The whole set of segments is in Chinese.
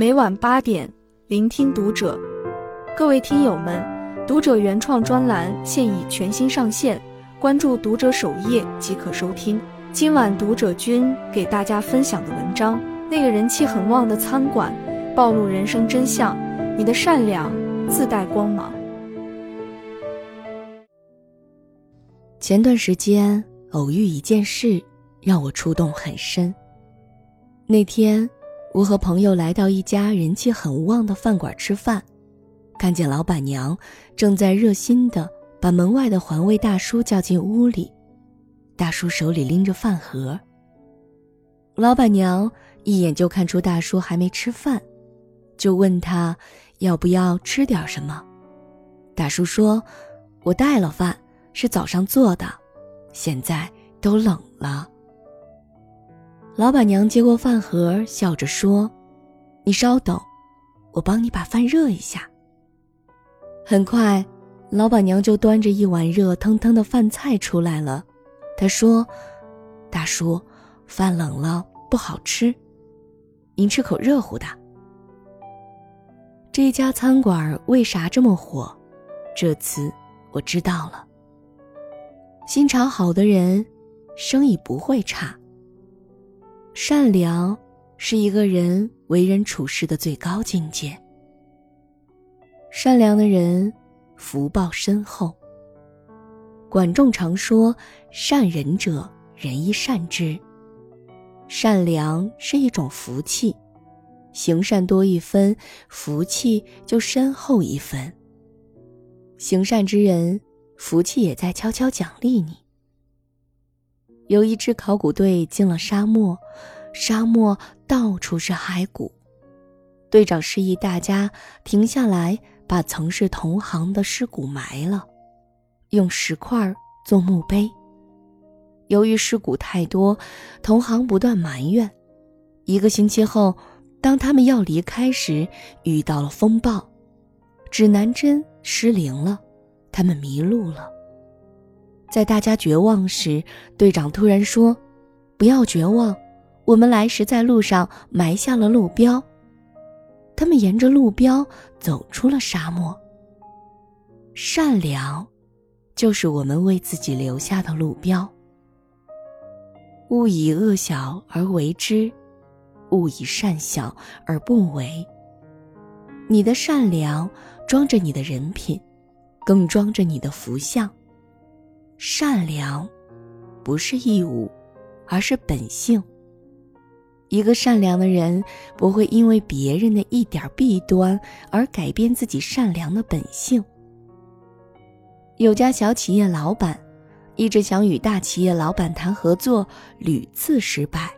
每晚八点，聆听读者。各位听友们，读者原创专栏现已全新上线，关注读者首页即可收听。今晚读者君给大家分享的文章，那个人气很旺的餐馆，暴露人生真相。你的善良自带光芒。前段时间偶遇一件事，让我触动很深。那天，我和朋友来到一家人气很旺的饭馆吃饭，看见老板娘正在热心的把门外的环卫大叔叫进屋里。大叔手里拎着饭盒。老板娘一眼就看出大叔还没吃饭，就问他要不要吃点什么。大叔说：“我带了饭。”是早上做的，现在都冷了。老板娘接过饭盒，笑着说：“你稍等，我帮你把饭热一下。”很快，老板娘就端着一碗热腾腾的饭菜出来了。她说：“大叔，饭冷了不好吃，您吃口热乎的。”这家餐馆为啥这么火？这次我知道了。心肠好的人，生意不会差。善良是一个人为人处事的最高境界。善良的人，福报深厚。管仲常说：“善人者，人亦善之。”善良是一种福气，行善多一分，福气就深厚一分。行善之人。福气也在悄悄奖励你。有一支考古队进了沙漠，沙漠到处是骸骨。队长示意大家停下来，把曾是同行的尸骨埋了，用石块做墓碑。由于尸骨太多，同行不断埋怨。一个星期后，当他们要离开时，遇到了风暴，指南针失灵了。他们迷路了。在大家绝望时，队长突然说：“不要绝望，我们来时在路上埋下了路标。”他们沿着路标走出了沙漠。善良，就是我们为自己留下的路标。勿以恶小而为之，勿以善小而不为。你的善良装着你的人品。更装着你的福相。善良，不是义务，而是本性。一个善良的人不会因为别人的一点弊端而改变自己善良的本性。有家小企业老板，一直想与大企业老板谈合作，屡次失败。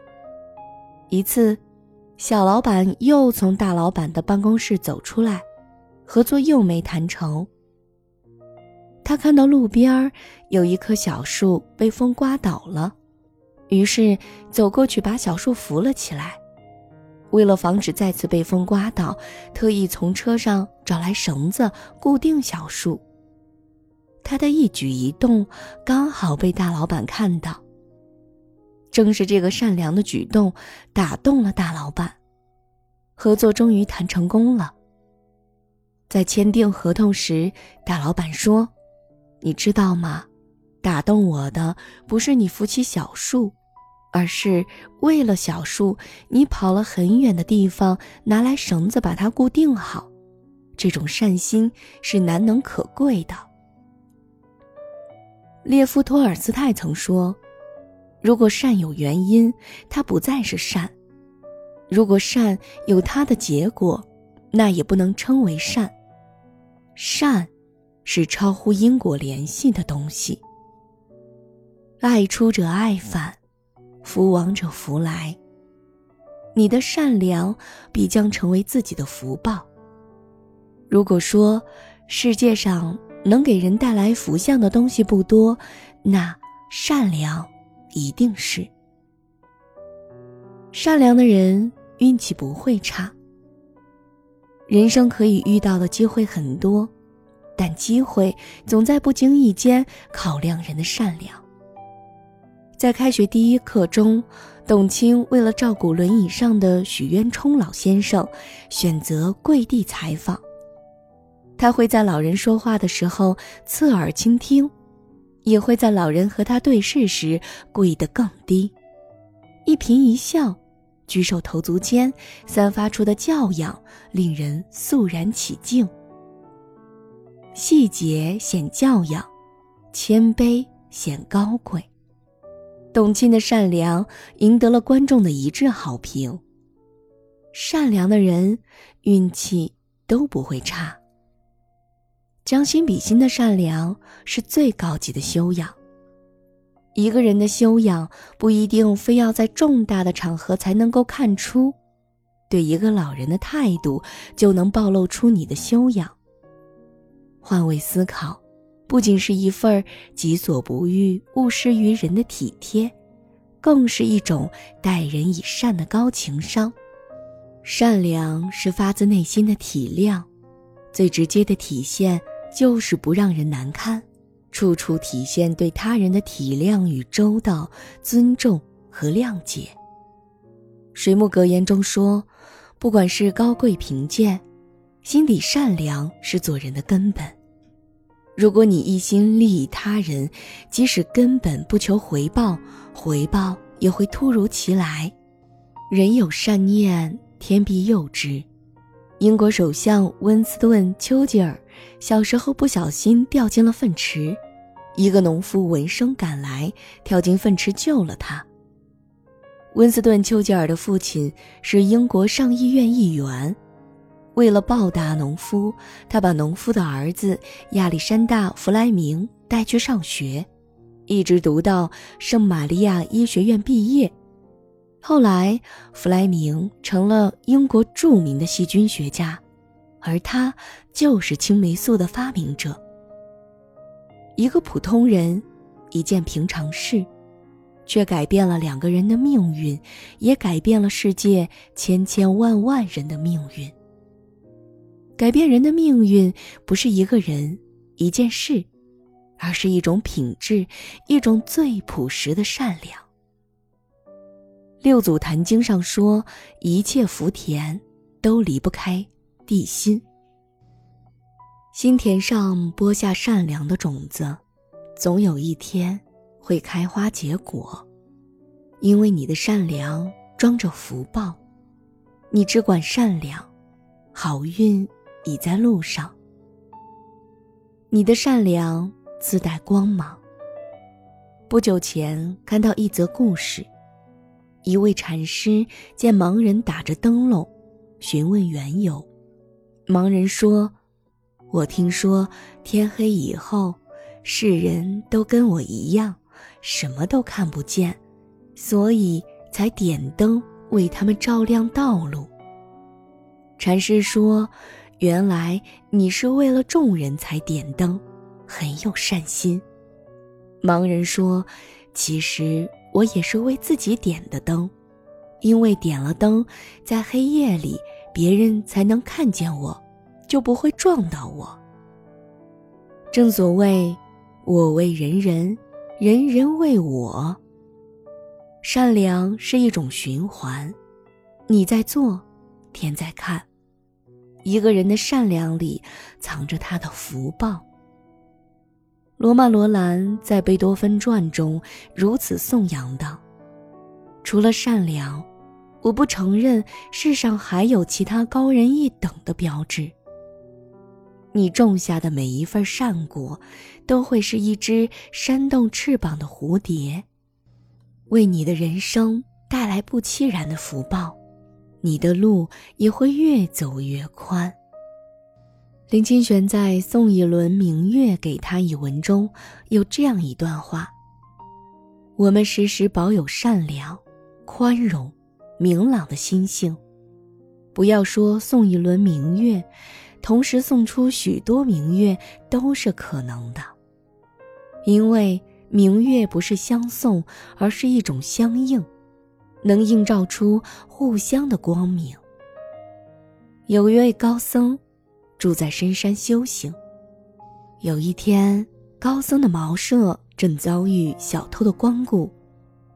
一次，小老板又从大老板的办公室走出来，合作又没谈成。他看到路边有一棵小树被风刮倒了，于是走过去把小树扶了起来。为了防止再次被风刮倒，特意从车上找来绳子固定小树。他的一举一动刚好被大老板看到。正是这个善良的举动打动了大老板，合作终于谈成功了。在签订合同时，大老板说。你知道吗？打动我的不是你扶起小树，而是为了小树，你跑了很远的地方，拿来绳子把它固定好。这种善心是难能可贵的。列夫·托尔斯泰曾说：“如果善有原因，它不再是善；如果善有它的结果，那也不能称为善。善。”是超乎因果联系的东西。爱出者爱返，福往者福来。你的善良必将成为自己的福报。如果说世界上能给人带来福相的东西不多，那善良一定是。善良的人运气不会差。人生可以遇到的机会很多。但机会总在不经意间考量人的善良。在开学第一课中，董卿为了照顾轮椅上的许渊冲老先生，选择跪地采访。他会在老人说话的时候侧耳倾听，也会在老人和他对视时跪得更低，一颦一笑。举手投足间散发出的教养，令人肃然起敬。细节显教养，谦卑显高贵。董卿的善良赢得了观众的一致好评。善良的人，运气都不会差。将心比心的善良是最高级的修养。一个人的修养不一定非要在重大的场合才能够看出，对一个老人的态度就能暴露出你的修养。换位思考，不仅是一份己所不欲，勿施于人的体贴，更是一种待人以善的高情商。善良是发自内心的体谅，最直接的体现就是不让人难堪。处处体现对他人的体谅与周到、尊重和谅解。水木格言中说：“不管是高贵贫贱，心底善良是做人的根本。如果你一心利益他人，即使根本不求回报，回报也会突如其来。人有善念，天必佑之。”英国首相温斯顿·丘吉尔小时候不小心掉进了粪池，一个农夫闻声赶来，跳进粪池救了他。温斯顿·丘吉尔的父亲是英国上议院议员，为了报答农夫，他把农夫的儿子亚历山大·弗莱明带去上学，一直读到圣玛利亚医学院毕业。后来，弗莱明成了英国著名的细菌学家，而他就是青霉素的发明者。一个普通人，一件平常事，却改变了两个人的命运，也改变了世界千千万万人的命运。改变人的命运，不是一个人、一件事，而是一种品质，一种最朴实的善良。六祖坛经上说：“一切福田，都离不开地心。心田上播下善良的种子，总有一天会开花结果。因为你的善良装着福报，你只管善良，好运已在路上。你的善良自带光芒。不久前看到一则故事。”一位禅师见盲人打着灯笼，询问缘由。盲人说：“我听说天黑以后，世人都跟我一样，什么都看不见，所以才点灯为他们照亮道路。”禅师说：“原来你是为了众人才点灯，很有善心。”盲人说：“其实……”我也是为自己点的灯，因为点了灯，在黑夜里别人才能看见我，就不会撞到我。正所谓，我为人人，人人为我。善良是一种循环，你在做，天在看。一个人的善良里，藏着他的福报。罗曼·罗兰在贝多芬传中如此颂扬道：“除了善良，我不承认世上还有其他高人一等的标志。你种下的每一份善果，都会是一只扇动翅膀的蝴蝶，为你的人生带来不期然的福报，你的路也会越走越宽。”林清玄在《送一轮明月给他》一文中有这样一段话：“我们时时保有善良、宽容、明朗的心性，不要说送一轮明月，同时送出许多明月都是可能的。因为明月不是相送，而是一种相应，能映照出互相的光明。有一位高僧。”住在深山修行。有一天，高僧的茅舍正遭遇小偷的光顾，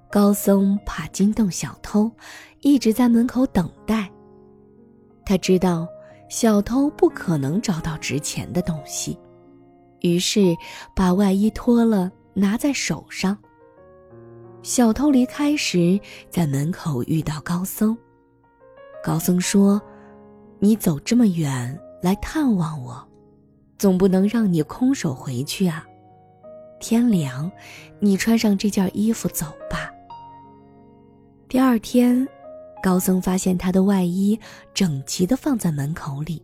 高僧怕惊动小偷，一直在门口等待。他知道小偷不可能找到值钱的东西，于是把外衣脱了，拿在手上。小偷离开时，在门口遇到高僧。高僧说：“你走这么远来探望我，总不能让你空手回去啊。天凉，你穿上这件衣服走吧。”第二天，高僧发现他的外衣整齐的放在门口里。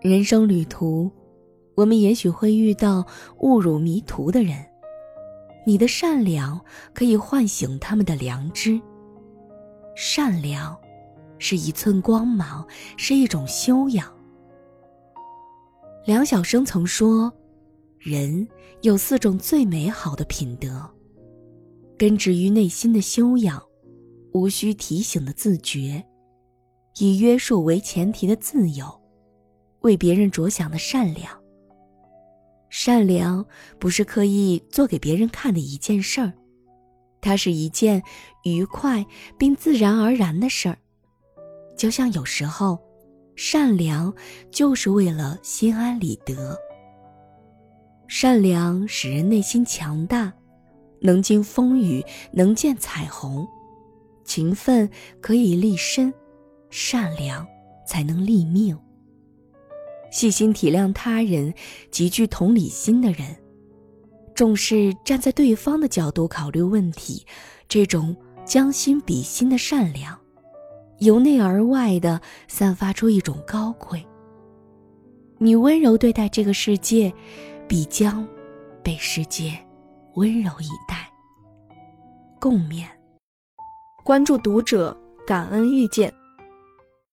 人生旅途，我们也许会遇到误入迷途的人，你的善良可以唤醒他们的良知。善良。是一寸光芒，是一种修养。梁晓声曾说：“人有四种最美好的品德，根植于内心的修养，无需提醒的自觉，以约束为前提的自由，为别人着想的善良。善良不是刻意做给别人看的一件事儿，它是一件愉快并自然而然的事儿。”就像有时候，善良就是为了心安理得。善良使人内心强大，能经风雨，能见彩虹。勤奋可以立身，善良才能立命。细心体谅他人，极具同理心的人，重视站在对方的角度考虑问题，这种将心比心的善良。由内而外的散发出一种高贵。你温柔对待这个世界，必将被世界温柔以待。共勉。关注读者，感恩遇见。